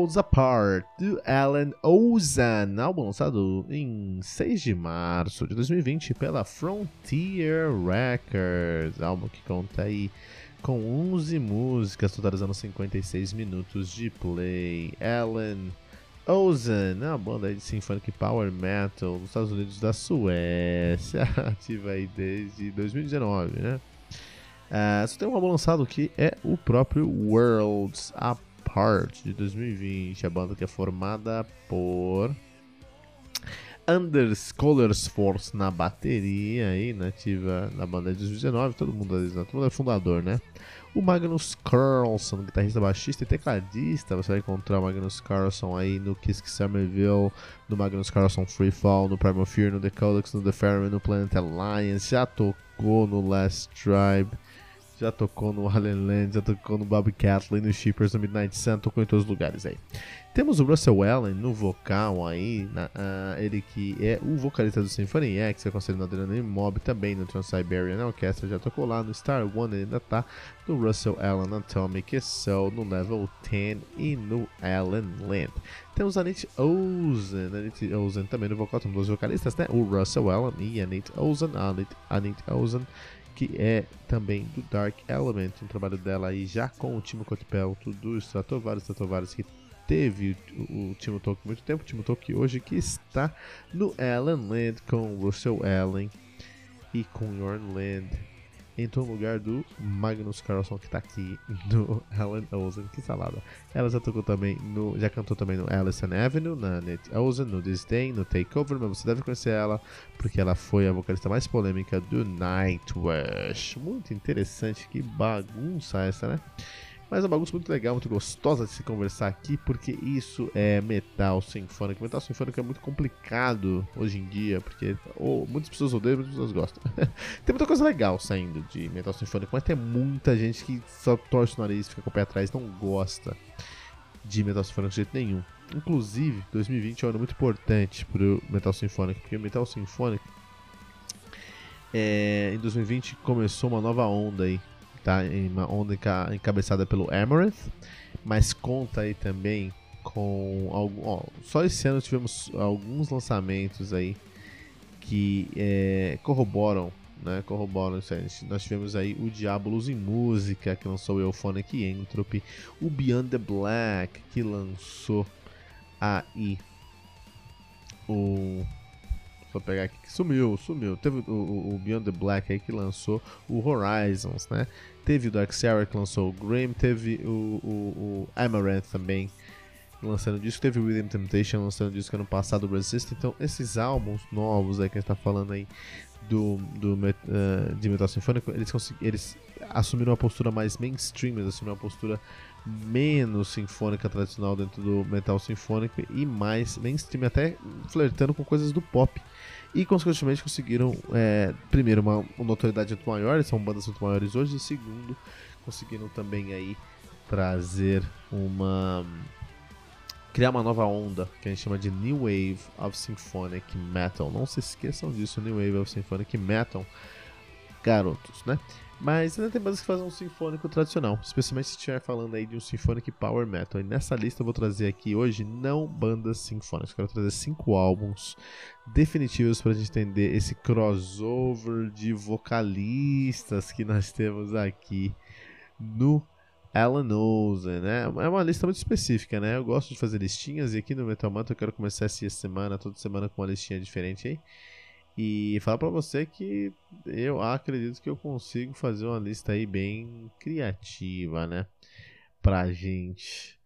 Worlds Apart, do Alan Ozan, álbum lançado em 6 de março de 2020 pela Frontier Records, álbum que conta aí com 11 músicas, totalizando 56 minutos de play. Alan Ozan, uma banda de symphonic power metal dos Estados Unidos da Suécia, ativa aí desde 2019, né? Uh, só tem um álbum lançado que é o próprio Worlds Apart Heart de 2020, a banda que é formada por Anders Force na bateria aí, nativa na banda de 2019, todo mundo, todo mundo é fundador, né? O Magnus Carlson, guitarrista, baixista e tecladista, você vai encontrar o Magnus Carlson aí no Kiss Summerville, no Magnus Carlson Freefall, no Primal Fear, no The Codex, no The Ferryman, no Planet Alliance, já tocou no Last Tribe, já tocou no Alien Land, já tocou no Bobby Catlin, no Shippers, no Midnight Sun, tocou em todos os lugares aí. Temos o Russell Allen no vocal aí, na, uh, ele que é o vocalista do Symphony X, é considerado Adrenaline Mob, também no Trans-Siberian Orchestra, já tocou lá no Star One, ainda tá no Russell Allen Atomic Soul, no Level 10 e no Alan Land. Temos a Nate Ozen, a Nate Ozen também no vocal, temos dois vocalistas, né? O Russell Allen e a Nate Ozen, a Nate, a Nate Ozen que é também do Dark Element, um trabalho dela aí já com o Timo Cotipelto do Stratovarius, Stratovarius que teve o, o Timo Talk muito tempo, o Timo Talk hoje que está no Alan Land com Russell Allen e com Jorn Land entrou no lugar do Magnus Carlson que está aqui no Helen Ozen, que salada. Ela já tocou também no, já cantou também no Allison Avenue, na Net Ozen, no Disdain, no Takeover, mas você deve conhecer ela porque ela foi a vocalista mais polêmica do Nightwish. Muito interessante, que bagunça essa, né? Mas é uma bagunça muito legal, muito gostosa de se conversar aqui, porque isso é metal sinfônico. Metal sinfônico é muito complicado hoje em dia, porque muitas pessoas odeiam, muitas pessoas gostam. tem muita coisa legal saindo de metal sinfônico, mas tem muita gente que só torce o nariz, fica com o pé atrás, não gosta de metal sinfônico de jeito nenhum. Inclusive, 2020 é um ano muito importante pro metal sinfônico, porque o metal sinfônico é, em 2020 começou uma nova onda aí tá? Em uma onda enca encabeçada pelo Amaranth, mas conta aí também com algum, ó, só esse ano tivemos alguns lançamentos aí que é, corroboram, né? Corroboram isso aí. Nós tivemos aí o Diabolos em Música, que lançou o Euphonic Entropy, o Beyond the Black, que lançou aí o Vou pegar aqui que sumiu, sumiu. Teve o, o, o, Beyond the Black aí que lançou o Horizons, né? Teve o Dark Sarah que lançou o Grim, teve o, o, o Amaranth também lançando disco, teve o William Temptation lançando disco ano passado, o Resist. Então, esses álbuns novos aí que a gente tá falando aí do, do uh, de metal sinfônico, eles, eles assumiram uma postura mais mainstream, eles assumiram uma postura menos sinfônica tradicional dentro do metal sinfônico e mais mainstream, até flertando com coisas do pop. E consequentemente conseguiram, é, primeiro, uma, notoriedade muito maior, são bandas muito maiores hoje, e segundo, conseguiram também aí trazer uma. criar uma nova onda que a gente chama de New Wave of Symphonic Metal. Não se esqueçam disso, New Wave of Symphonic Metal, garotos, né? Mas ainda tem bandas que fazem um sinfônico tradicional, especialmente se estiver falando aí de um sinfônico power metal. E nessa lista eu vou trazer aqui hoje não bandas sinfônicas, quero trazer cinco álbuns definitivos para a gente entender esse crossover de vocalistas que nós temos aqui no Alan Ozen, né? É uma lista muito específica, né? Eu gosto de fazer listinhas e aqui no Metal Mantra eu quero começar essa semana, toda semana com uma listinha diferente aí. E falar para você que eu acredito que eu consigo fazer uma lista aí bem criativa, né? Pra gente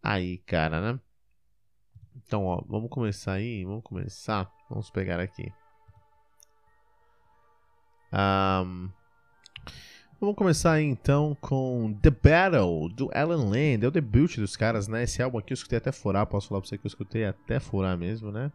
aí, cara, né? Então, ó, vamos começar aí, vamos começar. Vamos pegar aqui. Um, Vamos começar aí, então com The Battle do Alan Land. É o debut dos caras, né? Esse álbum aqui eu escutei até furar, posso falar pra você que eu escutei até furar mesmo, né?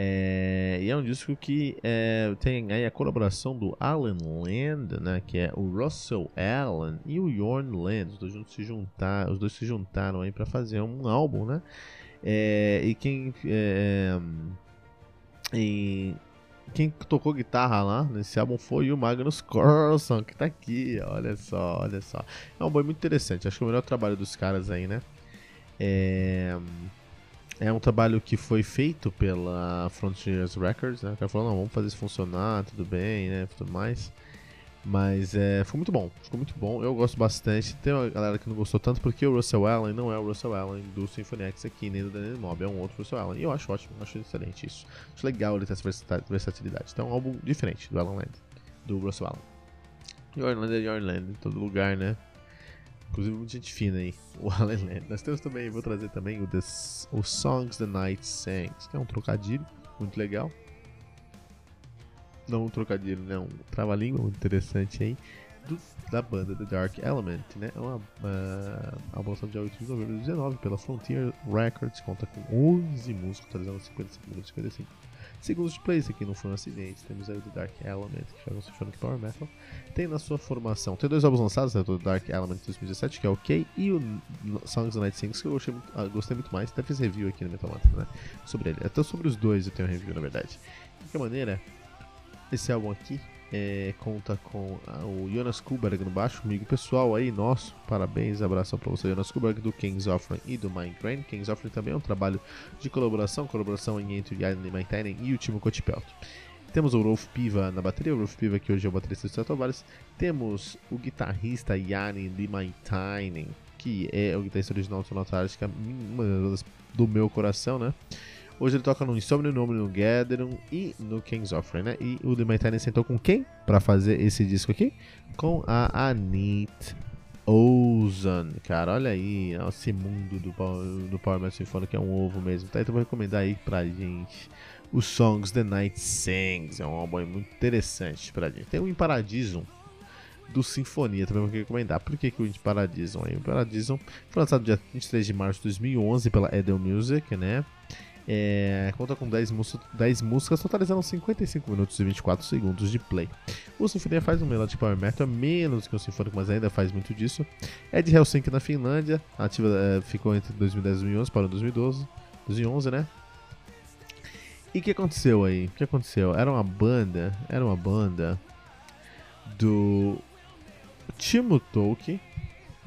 É, e é um disco que é, tem aí a colaboração do Alan Land, né, que é o Russell Allen e o Jorn Land, os dois se juntar, os dois se juntaram aí para fazer um álbum, né? É, e quem é, e quem tocou guitarra lá nesse álbum foi o Magnus Carlson, que tá aqui, olha só, olha só. É um boi muito interessante, acho que é o melhor trabalho dos caras aí, né? É, é um trabalho que foi feito pela Frontiers Records, né? O cara falou, não, vamos fazer isso funcionar, tudo bem, né? Tudo mais. Mas é, ficou muito bom, ficou muito bom. Eu gosto bastante. Tem uma galera que não gostou tanto porque o Russell Allen não é o Russell Allen do Symphony X aqui, nem do Daniel Mob, é um outro Russell Allen. E eu acho ótimo, acho excelente isso. Acho legal ele ter essa versatilidade. Então é um álbum diferente do Alan Land, do Russell Allen. E Orlando é Orlando, em todo lugar, né? Inclusive, muita gente fina aí, o Alan Land. Nós temos também, vou trazer também o, The, o Songs the Night Sings, que é um trocadilho muito legal não um trocadilho, né? Um trava-língua muito interessante aí. Do, da banda The Dark Element, né? É uma, uma album de 8 de novembro de 2019 pela Frontier Records, conta com 11 músicas, totalizando 55 minutos e 55 segundos de play. Esse aqui não foi um acidente. Temos aí o The Dark Element, que faz um Symphonic Power Metal. Tem na sua formação, tem dois álbuns lançados, né? o Dark Element 2017, que é ok, e o Songs of Night Sings, que eu gostei ah, gostei muito mais. Até fiz review aqui no Metal Mantra, né? Sobre ele. Até sobre os dois eu tenho review, na verdade. De qualquer maneira, esse álbum aqui é, conta com o Jonas Kuberg no baixo, amigo pessoal aí, nosso. Parabéns, abração para você, Jonas Kuberg, do King's Offering e do Mindbrain. King's Offering também é um trabalho de colaboração, colaboração entre o Jan Maintainen e o Timo Kotipelt. Temos o Rolf Piva na bateria, o Rolf Piva que hoje é o baterista do Stratovarius. Temos o guitarrista Jani Limaitainen, que é o guitarrista original do Sonata uma das do meu coração, né? Hoje ele toca no Insomnium, no no Gatherum e no King's Offering, né? E o The Maitane sentou com quem para fazer esse disco aqui? Com a Anit Ozan, cara, olha aí, esse mundo do, do Power Metal Symphonic é um ovo mesmo, tá? Então vou recomendar aí pra gente os Songs The Night Sings, é um álbum muito interessante pra gente. Tem o Imparadisum do Sinfonia, também vou recomendar. Por que, que o Imparadisum? O Imparadisum foi lançado dia 23 de março de 2011 pela Edel Music, né? É, conta com 10, 10 músicas, totalizando 55 minutos e 24 segundos de play. O Sinfonia faz um melodic power metal, menos que o Sinfônico, mas ainda faz muito disso. É de Helsinki, na Finlândia. Ativa é, ficou entre 2010 e 2011, para 2012, 2011, né? E o que aconteceu aí? O que aconteceu? Era uma banda, era uma banda do Timo Tolkien,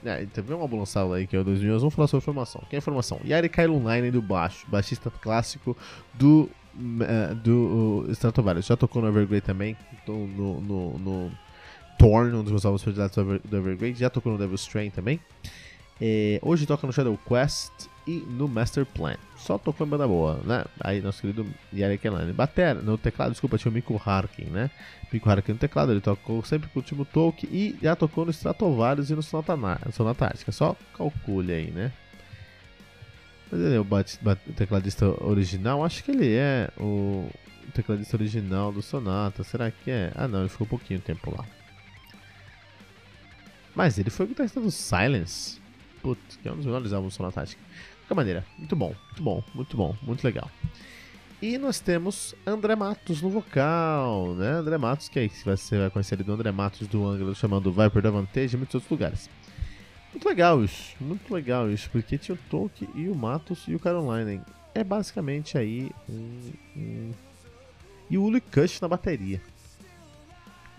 é, teve um álbum lançado aí que é o 2011. Vamos falar sobre formação. Quem é a formação? Yari Kailulainen do baixo, baixista clássico do, uh, do uh, Stratovarius. Já tocou no Evergrey também, no, no, no, no Torn, um dos meus álbuns prediletos do Evergrey. Já tocou no Devil's Train também. É, hoje toca no Shadow Quest e no Master Plan. Só tocou em banda boa, né? Aí nosso querido Yari Kelani. Batera, no teclado, desculpa, tinha o Miku Harkin, né? Miku Harkin no teclado, ele tocou sempre com o Timo Tolkien e já tocou no Stratovarius e no Sonata, Sonata Ártica. Só calcule aí, né? Mas ele é o, bat, bat, tecladista original? Acho que ele é o tecladista original do Sonata. Será que é? Ah não, ele ficou um pouquinho tempo lá. Mas ele foi o guitarrista do Silence. Putz, que é um dos melhores álbuns do Sonata Ártica qualquer maneira, muito bom, muito bom, muito bom, muito legal. E nós temos André Matos no vocal, né? André Matos, que aí você vai conhecer ele do André Matos do Ângulo chamando Viper da Vantage e muitos outros lugares. Muito legal isso, muito legal isso, porque tinha o Tolkien e o Matos e o Caroline. É basicamente aí um. um... E o Uli Kush na bateria.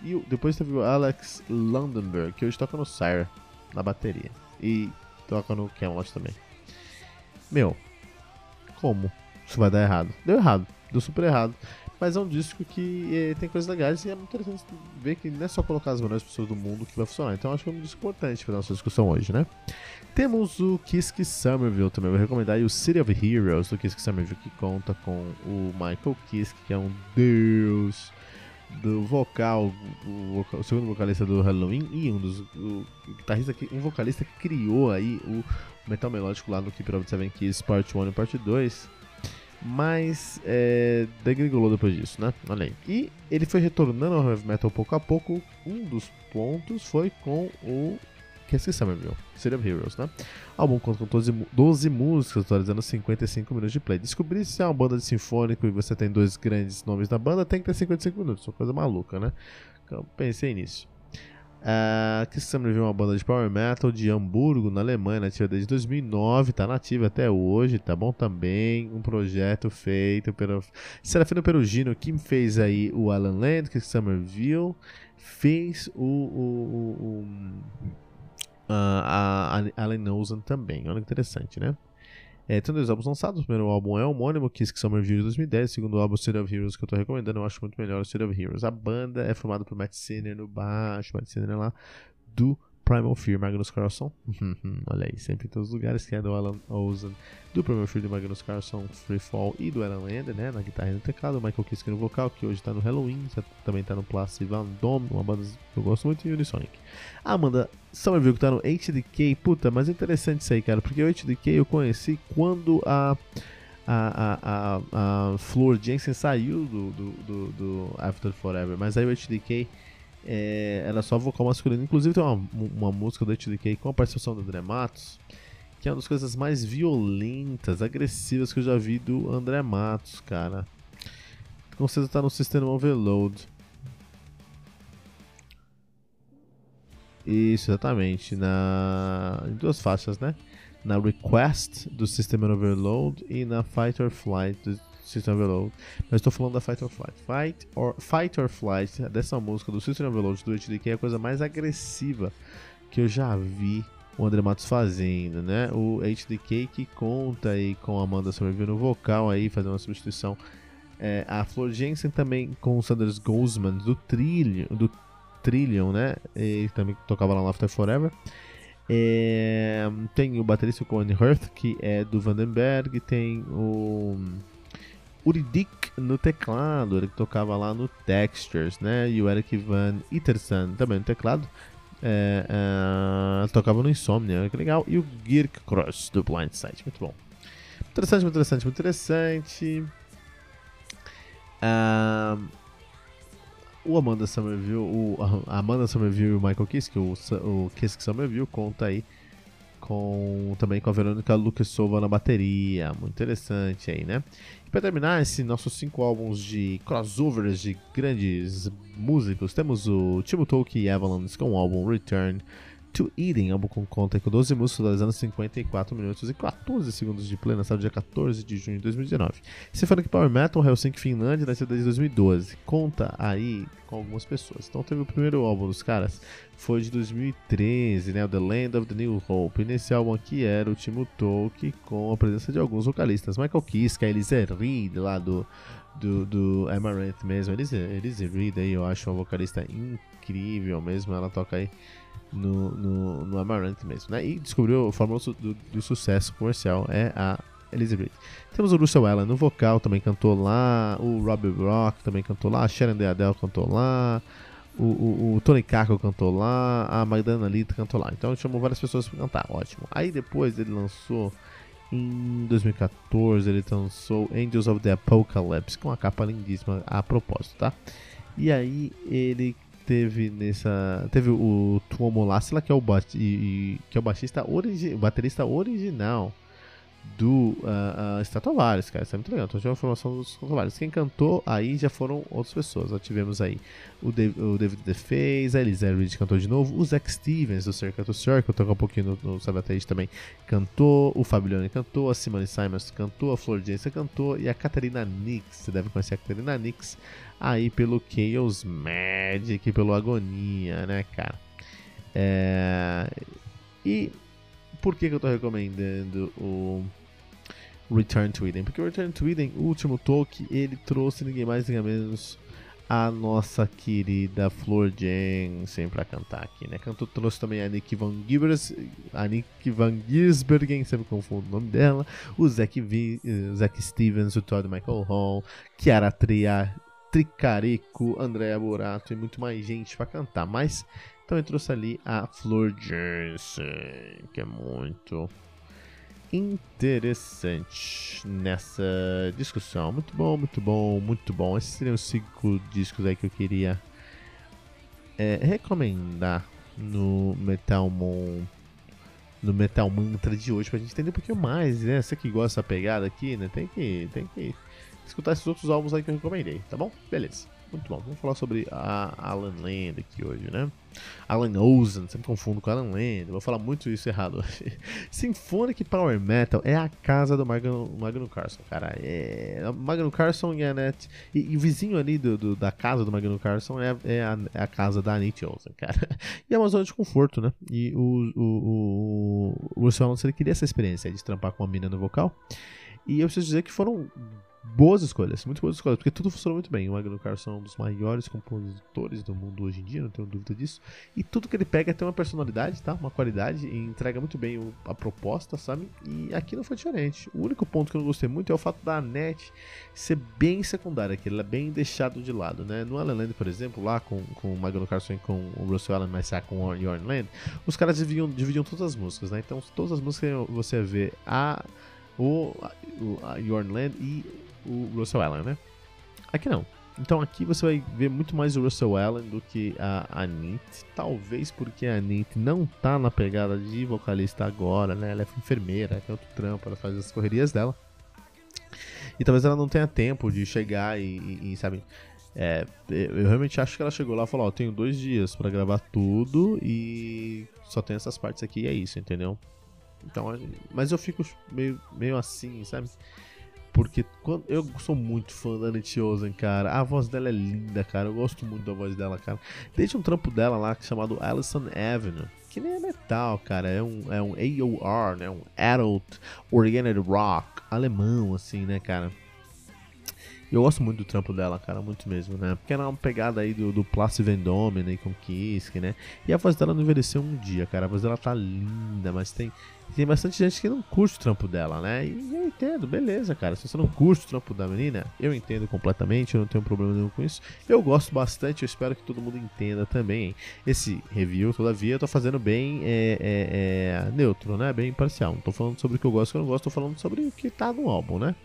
E depois teve o Alex Landenberg, que hoje toca no Sire na bateria. E toca no Camelot também. Meu, como isso vai dar errado? Deu errado, deu super errado. Mas é um disco que é, tem coisas legais e é muito interessante ver que não é só colocar as melhores pessoas do mundo que vai funcionar. Então acho que é um disco importante para nossa discussão hoje, né? Temos o Kiss Somerville também. Vou recomendar aí o City of Heroes do Kiss Somerville, que conta com o Michael Kiske, que é um deus do vocal, o, vocal, o segundo vocalista do Halloween e um dos o, guitarrista que, um vocalista que criou aí o metal melódico lá no Keeper of the Seven Keys Part 1 e Part 2. mas é, depois disso, né? Olha aí. E ele foi retornando ao heavy metal pouco a pouco. Um dos pontos foi com o que esse Somerville, City of Heroes, né? O álbum conta com 12, 12 músicas, atualizando 55 minutos de play. Descobrir se é uma banda de sinfônico e você tem dois grandes nomes da banda, tem que ter 55 minutos, uma coisa maluca, né? Então, pensei nisso. Uh, que Summer viu uma banda de power metal de Hamburgo, na Alemanha, nativa desde 2009, tá nativa até hoje, tá bom também. Um projeto feito pelo Serafino Perugino, que fez aí o Alan Land, que Summerville, fez o, o, o, o a, a Alan Ozan também. Olha que interessante, né? É, tem dois álbuns lançados. O primeiro álbum é homônimo, Kiss Summer View de 2010. O segundo álbum, City of Heroes, que eu tô recomendando. Eu acho muito melhor o City of Heroes. A banda é formada por Matt Sinner no baixo, Matt Sinner lá do Primal Fear, Magnus Carlson. Olha aí, sempre em todos os lugares, que é do Alan Ozan, do Primal Fear, do Magnus Carlson, Free Fall e do Alan Lander, né, na guitarra e no teclado. Michael Kiske no vocal, que hoje tá no Halloween, também tá no Place Van Dome, uma banda que eu gosto muito, e Unisonic. Amanda Somerville, que tá no HDK, puta, mas interessante isso aí, cara, porque o HDK eu conheci quando a a, a, a, a Flor Jensen saiu do, do, do, do After Forever, mas aí o HDK é, era só vocal masculino. Inclusive tem uma, uma música do HDK com a participação do André Matos, que é uma das coisas mais violentas, agressivas que eu já vi do André Matos, cara. Com certeza tá no sistema Overload. Isso, exatamente. Na... Em duas faixas, né? Na Request do System Overload e na Fight or Flight do System Overload. Mas estou falando da Fight or Flight. Fight or, Fight or Flight, dessa música do System Overload do HDK é a coisa mais agressiva que eu já vi o André Matos fazendo, né? O HDK que conta aí com a Amanda Somerville no vocal aí, fazendo uma substituição. É, a Flor Jensen também com o Sanders Goldsman do Trillion, do Trillion, né? Ele também tocava lá no After Forever. É, tem o baterista Cohen Hurth, que é do Vandenberg, tem o Uridik no teclado, ele tocava lá no Textures, né? E o Eric Van Iterson também no teclado. É, é, tocava no Insomnia, que legal. E o Girk Cross do Blindside, muito bom. Interessante, muito interessante, muito interessante. Uh, o Amanda Somerville, o, a Amanda Somerville e o Michael Kiske, o, o Kiske Somerville conta aí com também com a Verônica Lucas Silva na bateria, muito interessante aí, né? E para terminar esse nossos cinco álbuns de crossovers de grandes músicos, temos o Timo Tolkien e Avalanche com o álbum Return to Eden, álbum com conta com 12 músicas, totalizando 54 minutos e 14 segundos de play, lançado dia 14 de junho de 2019. Symphonic Power Metal, Helsinki, Finlândia, nasceu desde 2012. Conta aí com algumas pessoas. Então teve o primeiro álbum dos caras, foi de 2013, né, The Land of the New Hope. E nesse álbum aqui era o Timo Tolkien com a presença de alguns vocalistas. Michael Kiske, a Elise Reed lá do do, do Amaranth mesmo. Elise, Elise Reed aí eu acho uma vocalista incrível mesmo. Ela toca aí no, no, no Amaranth mesmo, né? E descobriu a fórmula do, do sucesso comercial é a Elizabeth. Temos o Russell Allen no vocal, também cantou lá. O Robbie Rock também cantou lá. A Sharon Deadell cantou lá. O, o, o, Tony Kako cantou lá. A Magdalena Lita cantou lá. Então chamou várias pessoas para cantar, ótimo. Aí depois ele lançou. Em 2014 ele lançou Angels of the Apocalypse com uma capa lindíssima a propósito, tá? E aí ele teve nessa. Teve o Tuomo Lassila, que é o, bat, e, que é o baixista origi, baterista original do uh, uh, Stratovarius, cara. Isso é muito legal. Então, tive a formação dos Stratovarius. Quem cantou aí já foram outras pessoas. Nós tivemos aí o, o David DeFaze, a Elisa Reed cantou de novo, o Zack Stevens do Circle to Circle, tocou um pouquinho no, no Sabatage também, cantou, o Fabione cantou, a Simone Simons cantou, a Flor Jensen cantou e a Catarina Nix, você deve conhecer a Catarina Nix, aí pelo Chaos Magic, pelo Agonia, né, cara? É... E por que, que eu tô recomendando o Return to Eden? Porque o Return to Eden, o último Tolkien, ele trouxe ninguém mais, ninguém menos a nossa querida Flor Jensen pra cantar aqui, né? Cantou, trouxe também a Nick Van Gibers, a Nick Van Gisbergen, sempre confundo o nome dela, o uh, Zack Stevens, o Todd Michael Hall, Chiara Tria, Tricarico, Andrea Borato e muito mais gente para cantar. Mas eu trouxe ali a Flor Jensen, que é muito interessante nessa discussão. Muito bom, muito bom, muito bom. Esses seriam os cinco discos aí que eu queria é, recomendar no Metal Mon no Metal Mantra de hoje pra gente entender um pouquinho mais, né? Você que gosta dessa pegada aqui, né? Tem que, tem que escutar esses outros álbuns aí que eu recomendei, tá bom? Beleza. Muito bom. Vamos falar sobre a Alan Land aqui hoje, né? Alan Ozen, sempre confundo com Alan Land. Vou falar muito isso errado hoje. Symphonic Power Metal é a casa do Magnum, Magnum Carson, cara. É, Magnum Carson e a Net. E, e o vizinho ali do, do, da casa do Magnum Carson é, é, a, é a casa da Anit Ozen, cara. E é uma zona de conforto, né? E o, o, o, o Russell Allen, ele queria essa experiência de trampar com a mina no vocal. E eu preciso dizer que foram boas escolhas, muito boas escolhas, porque tudo funcionou muito bem. O Magno Carson é um dos maiores compositores do mundo hoje em dia, não tenho dúvida disso. E tudo que ele pega tem uma personalidade, tá? Uma qualidade e entrega muito bem a proposta, sabe? E aqui não foi diferente. O único ponto que eu não gostei muito é o fato da Annette ser bem secundária, que ele é bem deixado de lado, né? No Alan Land, por exemplo, lá com, com o Magno Carson e com o Russell Allen, mas com o Yorn Land, os caras dividiam, dividiam todas as músicas, né? Então todas as músicas você vê a o, o a Yorn Land e o Russell Allen, né? Aqui não. Então aqui você vai ver muito mais o Russell Allen do que a Anit. Talvez porque a Anit não tá na pegada de vocalista agora, né? Ela é enfermeira, tem outro trampo, ela faz as correrias dela. E talvez ela não tenha tempo de chegar e, e, e sabe... É, eu realmente acho que ela chegou lá e falou, ó, tenho dois dias para gravar tudo e só tem essas partes aqui e é isso, entendeu? Então, mas eu fico meio, meio assim, sabe? Porque quando, eu sou muito fã da Anit Ozen, cara. A voz dela é linda, cara. Eu gosto muito da voz dela, cara. Desde um trampo dela lá chamado Allison Avenue. Que nem é metal, cara. É um, é um AOR, né? Um Adult Oriented Rock alemão, assim, né, cara? Eu gosto muito do trampo dela, cara, muito mesmo, né? Porque ela é uma pegada aí do, do Place Vendôme, né? Com Kiske, né? E a voz dela não envelheceu um dia, cara. A voz dela tá linda, mas tem, tem bastante gente que não curte o trampo dela, né? E eu entendo, beleza, cara. Se você não curte o trampo da menina, eu entendo completamente, eu não tenho problema nenhum com isso. Eu gosto bastante, eu espero que todo mundo entenda também. Esse review, todavia, eu tô fazendo bem é, é, é, neutro, né? Bem imparcial. Não tô falando sobre o que eu gosto e o que eu não gosto, tô falando sobre o que tá no álbum, né?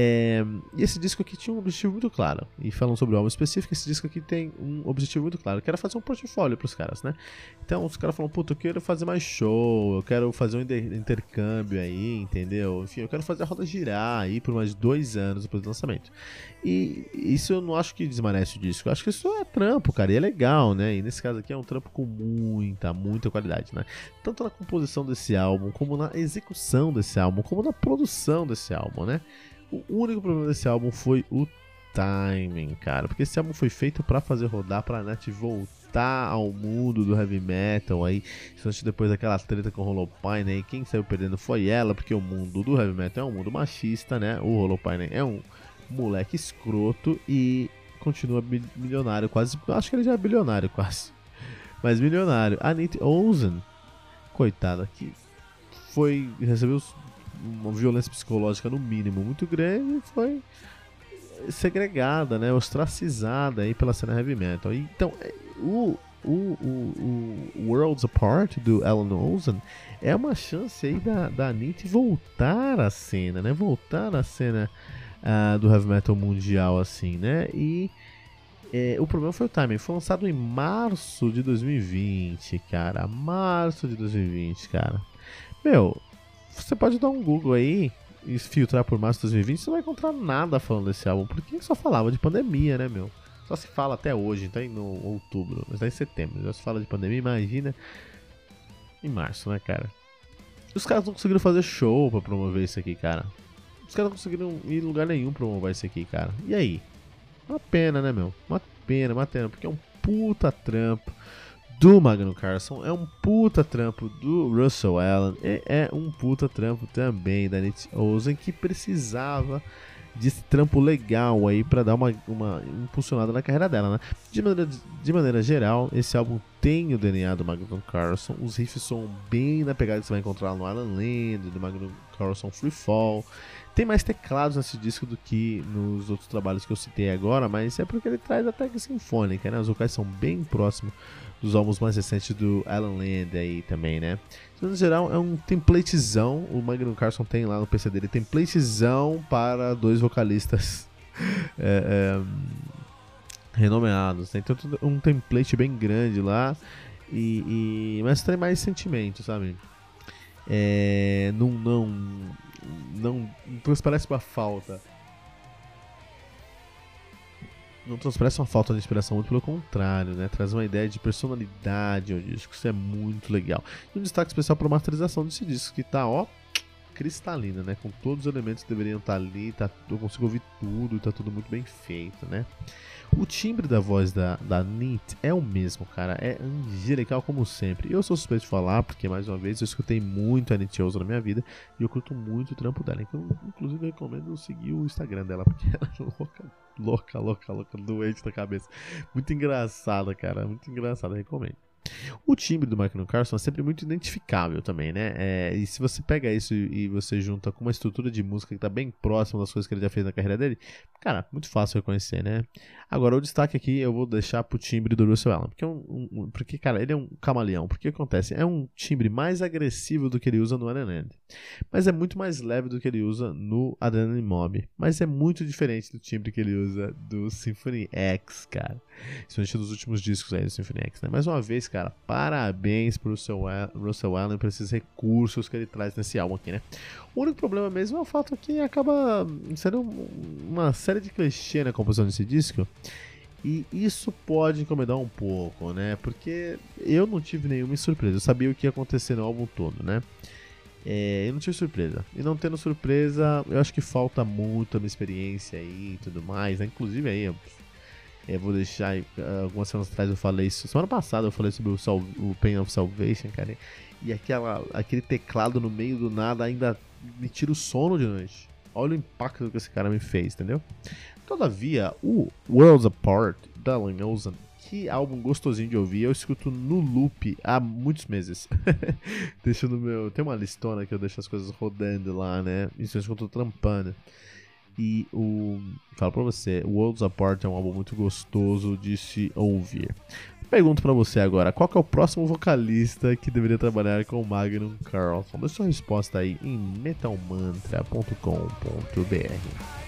É, e esse disco aqui tinha um objetivo muito claro. E falando sobre o álbum específico, esse disco aqui tem um objetivo muito claro, que era fazer um portfólio pros caras, né? Então os caras falam, puta, eu quero fazer mais show, eu quero fazer um intercâmbio aí, entendeu? Enfim, eu quero fazer a roda girar aí por mais dois anos depois do lançamento. E isso eu não acho que desmanece o disco, eu acho que isso é trampo, cara, e é legal, né? E nesse caso aqui é um trampo com muita, muita qualidade, né? Tanto na composição desse álbum, como na execução desse álbum, como na produção desse álbum, né? O único problema desse álbum foi o timing, cara. Porque esse álbum foi feito para fazer rodar pra net voltar ao mundo do heavy metal aí. Principalmente depois daquela treta com o Holopine aí. Quem saiu perdendo foi ela, porque o mundo do heavy metal é um mundo machista, né? O Holopine é um moleque escroto e continua milionário quase. Acho que ele já é bilionário quase. Mas milionário. A Nate Ozen, coitada, que foi. recebeu uma violência psicológica no mínimo muito grande foi segregada, né, ostracizada aí pela cena heavy metal. Então, é, o, o, o, o Worlds Apart do Alan Olsen é uma chance aí da, da Anitta voltar à cena, né, voltar à cena uh, do heavy metal mundial, assim, né, e é, o problema foi o timing. Foi lançado em março de 2020, cara. Março de 2020, cara. Meu, você pode dar um Google aí e filtrar por março de 2020, você não vai encontrar nada falando desse álbum, porque só falava de pandemia, né, meu? Só se fala até hoje, tá no outubro, mas tá em setembro, já se fala de pandemia, imagina em março, né, cara? Os caras não conseguiram fazer show pra promover isso aqui, cara. Os caras não conseguiram ir em lugar nenhum promover isso aqui, cara. E aí? Uma pena, né, meu? Uma pena, uma pena, porque é um puta trampo do Magnus Carlson, é um puta trampo do Russell Allen, e é um puta trampo também da Nate Ozen, que precisava desse trampo legal aí para dar uma, uma impulsionada na carreira dela, né? De maneira, de maneira geral, esse álbum tem o DNA do Magnus Carlson, os riffs são bem na pegada que você vai encontrar no Alan Land, do Magnus Carlson Free Fall. Tem mais teclados nesse disco do que nos outros trabalhos que eu citei agora, mas é porque ele traz até que sinfônica, né? Os vocais são bem próximos dos álbuns mais recentes do Alan Land aí também, né? No geral, é um templatezão. O Magnum Carlson tem lá no PC dele templatezão para dois vocalistas é, é, renomeados. Tem tanto um template bem grande lá. E, e, mas tem mais sentimento, sabe? É, não, não, não, não transparece uma falta não transparece uma falta de inspiração, muito pelo contrário, né? Traz uma ideia de personalidade ao disco, isso é muito legal. E um destaque especial para a masterização desse disco, que tá, ó, cristalina, né? Com todos os elementos que deveriam estar tá ali, tá, eu consigo ouvir tudo, tá tudo muito bem feito, né? O timbre da voz da, da Nit é o mesmo, cara. É angelical como sempre. Eu sou suspeito de falar, porque mais uma vez eu escutei muito a Nit Ozo na minha vida e eu curto muito o trampo dela. Então, inclusive, eu recomendo seguir o Instagram dela, porque ela é louca, louca, louca, louca, doente da cabeça. Muito engraçada, cara. Muito engraçada, recomendo. O timbre do Michael Carson é sempre muito identificável também, né? É, e se você pega isso e, você junta com uma estrutura de música que está bem próxima das coisas que ele já fez na carreira dele, cara, muito fácil reconhecer, né? Agora, o destaque aqui eu vou deixar pro timbre do Russell Allen, porque, é um, um, porque cara, ele é um camaleão. Porque acontece? É um timbre mais agressivo do que ele usa no Adrenaline, mas é muito mais leve do que ele usa no Adrenaline Mob, mas é muito diferente do timbre que ele usa do Symphony X, cara. Principalmente dos últimos discos aí do Symphony X, né? Mais uma vez, cara, parabéns pro Russell, Russell Allen por esses recursos que ele traz nesse álbum aqui, né? O único problema mesmo é o fato que acaba sendo uma série de clichê na composição desse disco. E isso pode incomodar um pouco, né? Porque eu não tive nenhuma surpresa. Eu sabia o que ia acontecer no álbum todo, né? É, eu não tive surpresa. E não tendo surpresa, eu acho que falta muito a minha experiência aí e tudo mais. Né? Inclusive aí, eu é, vou deixar. Uh, algumas semanas atrás eu falei isso. Semana passada eu falei sobre o, Sal o Pain of Salvation, cara. E aquela, aquele teclado no meio do nada ainda me tira o sono de noite. Olha o impacto que esse cara me fez, entendeu? Todavia, o Worlds Apart da Lanhosen, que álbum gostosinho de ouvir, eu escuto no loop há muitos meses. deixo no meu. Tem uma listona que eu deixo as coisas rodando lá, né? Isso eu tô trampando. E o. Falo pra você, Worlds Apart é um álbum muito gostoso de se ouvir. Pergunto para você agora, qual é o próximo vocalista que deveria trabalhar com o Magnum Carlson? Deixa sua resposta aí em metalmantra.com.br.